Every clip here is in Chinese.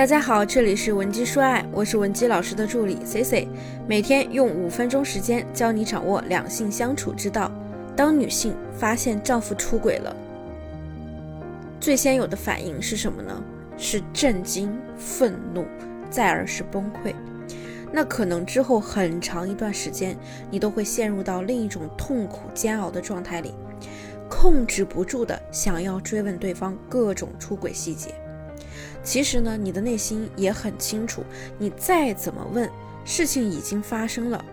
大家好，这里是文姬说爱，我是文姬老师的助理 C C，每天用五分钟时间教你掌握两性相处之道。当女性发现丈夫出轨了，最先有的反应是什么呢？是震惊、愤怒，再而是崩溃。那可能之后很长一段时间，你都会陷入到另一种痛苦煎熬的状态里，控制不住的想要追问对方各种出轨细节。其实呢，你的内心也很清楚，你再怎么问，事情已经发生了，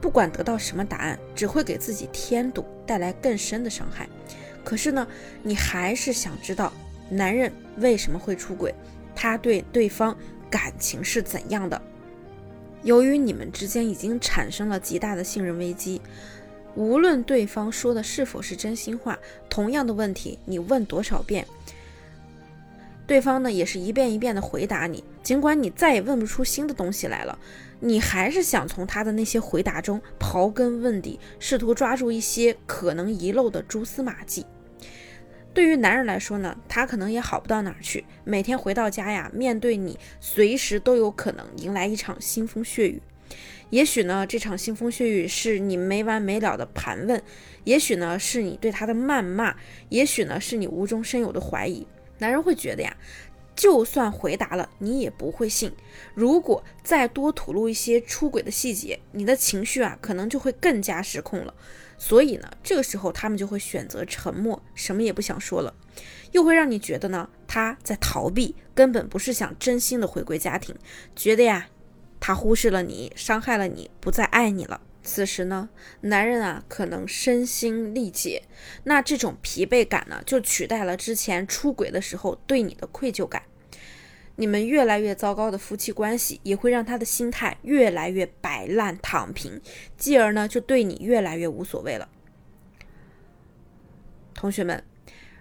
不管得到什么答案，只会给自己添堵，带来更深的伤害。可是呢，你还是想知道男人为什么会出轨，他对对方感情是怎样的？由于你们之间已经产生了极大的信任危机，无论对方说的是否是真心话，同样的问题你问多少遍。对方呢也是一遍一遍的回答你，尽管你再也问不出新的东西来了，你还是想从他的那些回答中刨根问底，试图抓住一些可能遗漏的蛛丝马迹。对于男人来说呢，他可能也好不到哪儿去，每天回到家呀，面对你，随时都有可能迎来一场腥风血雨。也许呢，这场腥风血雨是你没完没了的盘问，也许呢是你对他的谩骂，也许呢是你无中生有的怀疑。男人会觉得呀，就算回答了，你也不会信。如果再多吐露一些出轨的细节，你的情绪啊，可能就会更加失控了。所以呢，这个时候他们就会选择沉默，什么也不想说了，又会让你觉得呢，他在逃避，根本不是想真心的回归家庭，觉得呀，他忽视了你，伤害了你，不再爱你了。此时呢，男人啊可能身心力竭，那这种疲惫感呢，就取代了之前出轨的时候对你的愧疚感。你们越来越糟糕的夫妻关系，也会让他的心态越来越摆烂躺平，继而呢，就对你越来越无所谓了。同学们，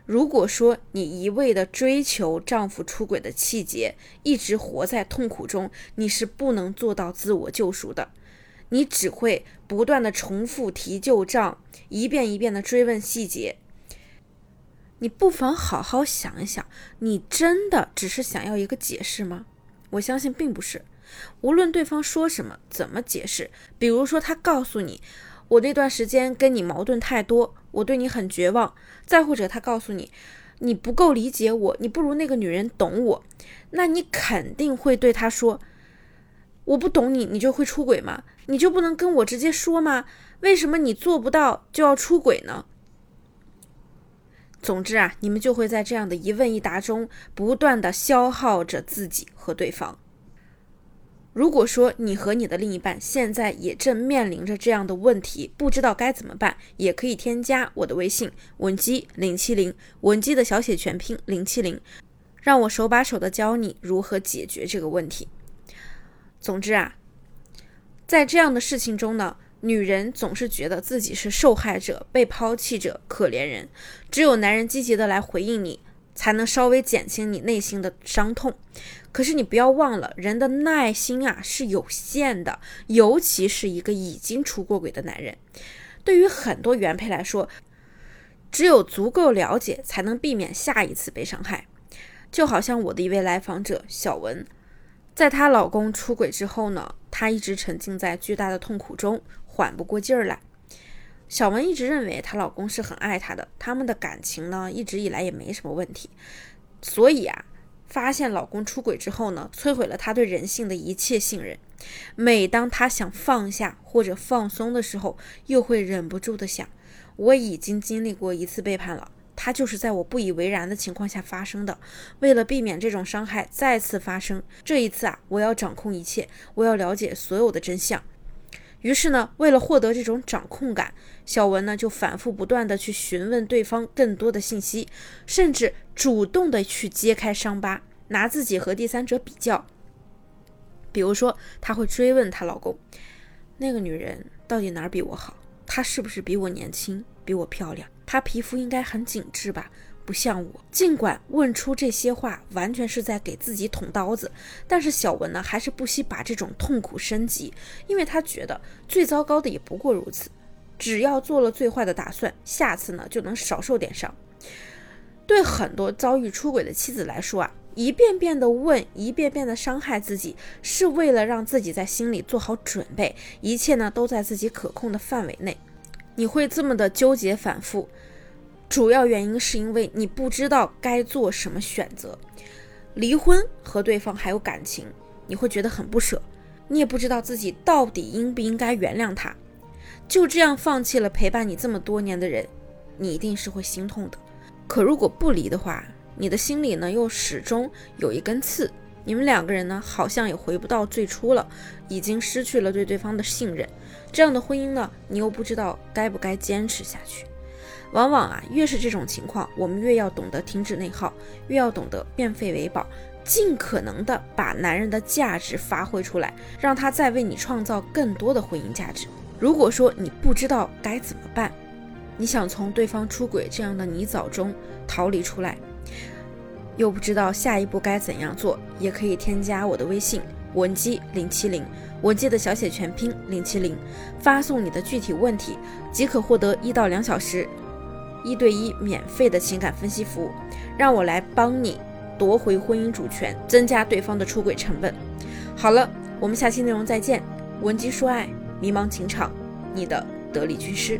如果说你一味的追求丈夫出轨的气节，一直活在痛苦中，你是不能做到自我救赎的。你只会不断的重复提旧账，一遍一遍的追问细节。你不妨好好想一想，你真的只是想要一个解释吗？我相信并不是。无论对方说什么，怎么解释，比如说他告诉你，我那段时间跟你矛盾太多，我对你很绝望；再或者他告诉你，你不够理解我，你不如那个女人懂我，那你肯定会对他说。我不懂你，你就会出轨吗？你就不能跟我直接说吗？为什么你做不到就要出轨呢？总之啊，你们就会在这样的一问一答中不断的消耗着自己和对方。如果说你和你的另一半现在也正面临着这样的问题，不知道该怎么办，也可以添加我的微信文姬零七零，文姬的小写全拼零七零，让我手把手的教你如何解决这个问题。总之啊，在这样的事情中呢，女人总是觉得自己是受害者、被抛弃者、可怜人。只有男人积极的来回应你，才能稍微减轻你内心的伤痛。可是你不要忘了，人的耐心啊是有限的，尤其是一个已经出过轨的男人。对于很多原配来说，只有足够了解，才能避免下一次被伤害。就好像我的一位来访者小文。在她老公出轨之后呢，她一直沉浸在巨大的痛苦中，缓不过劲儿来。小文一直认为她老公是很爱她的，他们的感情呢一直以来也没什么问题。所以啊，发现老公出轨之后呢，摧毁了她对人性的一切信任。每当她想放下或者放松的时候，又会忍不住的想：我已经经历过一次背叛了。它就是在我不以为然的情况下发生的。为了避免这种伤害再次发生，这一次啊，我要掌控一切，我要了解所有的真相。于是呢，为了获得这种掌控感，小文呢就反复不断的去询问对方更多的信息，甚至主动的去揭开伤疤，拿自己和第三者比较。比如说，她会追问她老公：“那个女人到底哪儿比我好？她是不是比我年轻，比我漂亮？”她皮肤应该很紧致吧，不像我。尽管问出这些话完全是在给自己捅刀子，但是小文呢还是不惜把这种痛苦升级，因为他觉得最糟糕的也不过如此。只要做了最坏的打算，下次呢就能少受点伤。对很多遭遇出轨的妻子来说啊，一遍遍的问，一遍遍的伤害自己，是为了让自己在心里做好准备，一切呢都在自己可控的范围内。你会这么的纠结反复，主要原因是因为你不知道该做什么选择。离婚和对方还有感情，你会觉得很不舍，你也不知道自己到底应不应该原谅他。就这样放弃了陪伴你这么多年的人，你一定是会心痛的。可如果不离的话，你的心里呢又始终有一根刺，你们两个人呢好像也回不到最初了，已经失去了对对方的信任。这样的婚姻呢，你又不知道该不该坚持下去。往往啊，越是这种情况，我们越要懂得停止内耗，越要懂得变废为宝，尽可能的把男人的价值发挥出来，让他再为你创造更多的婚姻价值。如果说你不知道该怎么办，你想从对方出轨这样的泥沼中逃离出来，又不知道下一步该怎样做，也可以添加我的微信文姬零七零，文姬的小写全拼零七零，发送你的具体问题，即可获得一到两小时一对一免费的情感分析服务，让我来帮你夺回婚姻主权，增加对方的出轨成本。好了，我们下期内容再见，文姬说爱。迷茫情场，你的得力军师。